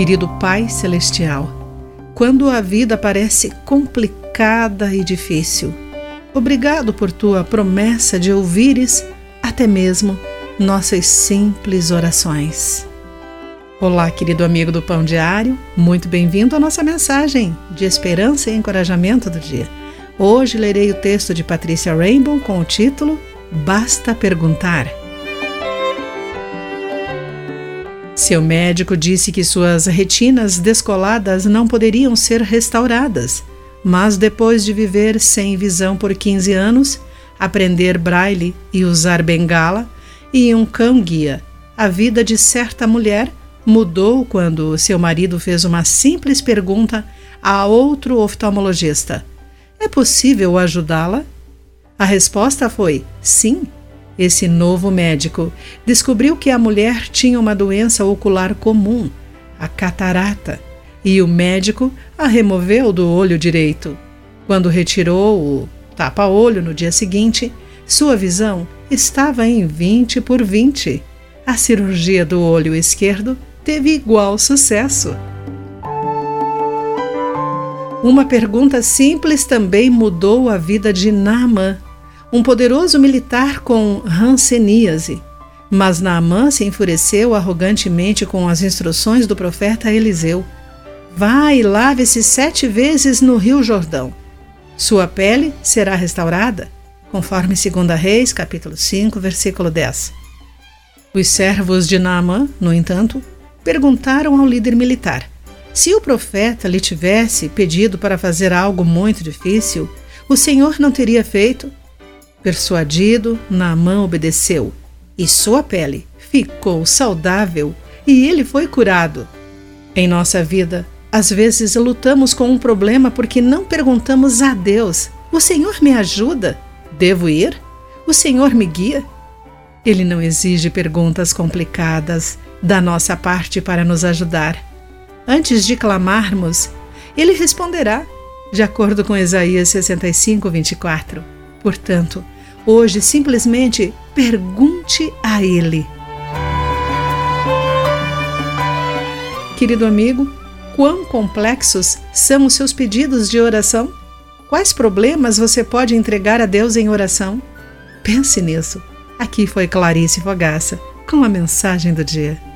Querido Pai Celestial, quando a vida parece complicada e difícil, obrigado por tua promessa de ouvires até mesmo nossas simples orações. Olá, querido amigo do Pão Diário, muito bem-vindo à nossa mensagem de esperança e encorajamento do dia. Hoje lerei o texto de Patrícia Rainbow com o título Basta Perguntar. Seu médico disse que suas retinas descoladas não poderiam ser restauradas, mas depois de viver sem visão por 15 anos, aprender braille e usar bengala e um cão-guia, a vida de certa mulher mudou quando seu marido fez uma simples pergunta a outro oftalmologista: É possível ajudá-la? A resposta foi sim. Esse novo médico descobriu que a mulher tinha uma doença ocular comum, a catarata, e o médico a removeu do olho direito. Quando retirou o tapa-olho no dia seguinte, sua visão estava em 20 por 20. A cirurgia do olho esquerdo teve igual sucesso. Uma pergunta simples também mudou a vida de Naaman, um poderoso militar com ranceníase. Mas Naamã se enfureceu arrogantemente com as instruções do profeta Eliseu. Vá e lave-se sete vezes no rio Jordão. Sua pele será restaurada, conforme 2 Reis, capítulo 5, versículo 10. Os servos de Naamã, no entanto, perguntaram ao líder militar: se o profeta lhe tivesse pedido para fazer algo muito difícil, o Senhor não teria feito? Persuadido, Naamã obedeceu, e sua pele ficou saudável e ele foi curado. Em nossa vida, às vezes lutamos com um problema porque não perguntamos a Deus: O Senhor me ajuda? Devo ir? O Senhor me guia? Ele não exige perguntas complicadas da nossa parte para nos ajudar. Antes de clamarmos, ele responderá, de acordo com Isaías 65, 24. Portanto, hoje simplesmente pergunte a Ele. Querido amigo, quão complexos são os seus pedidos de oração? Quais problemas você pode entregar a Deus em oração? Pense nisso. Aqui foi Clarice Fogaça com a mensagem do dia.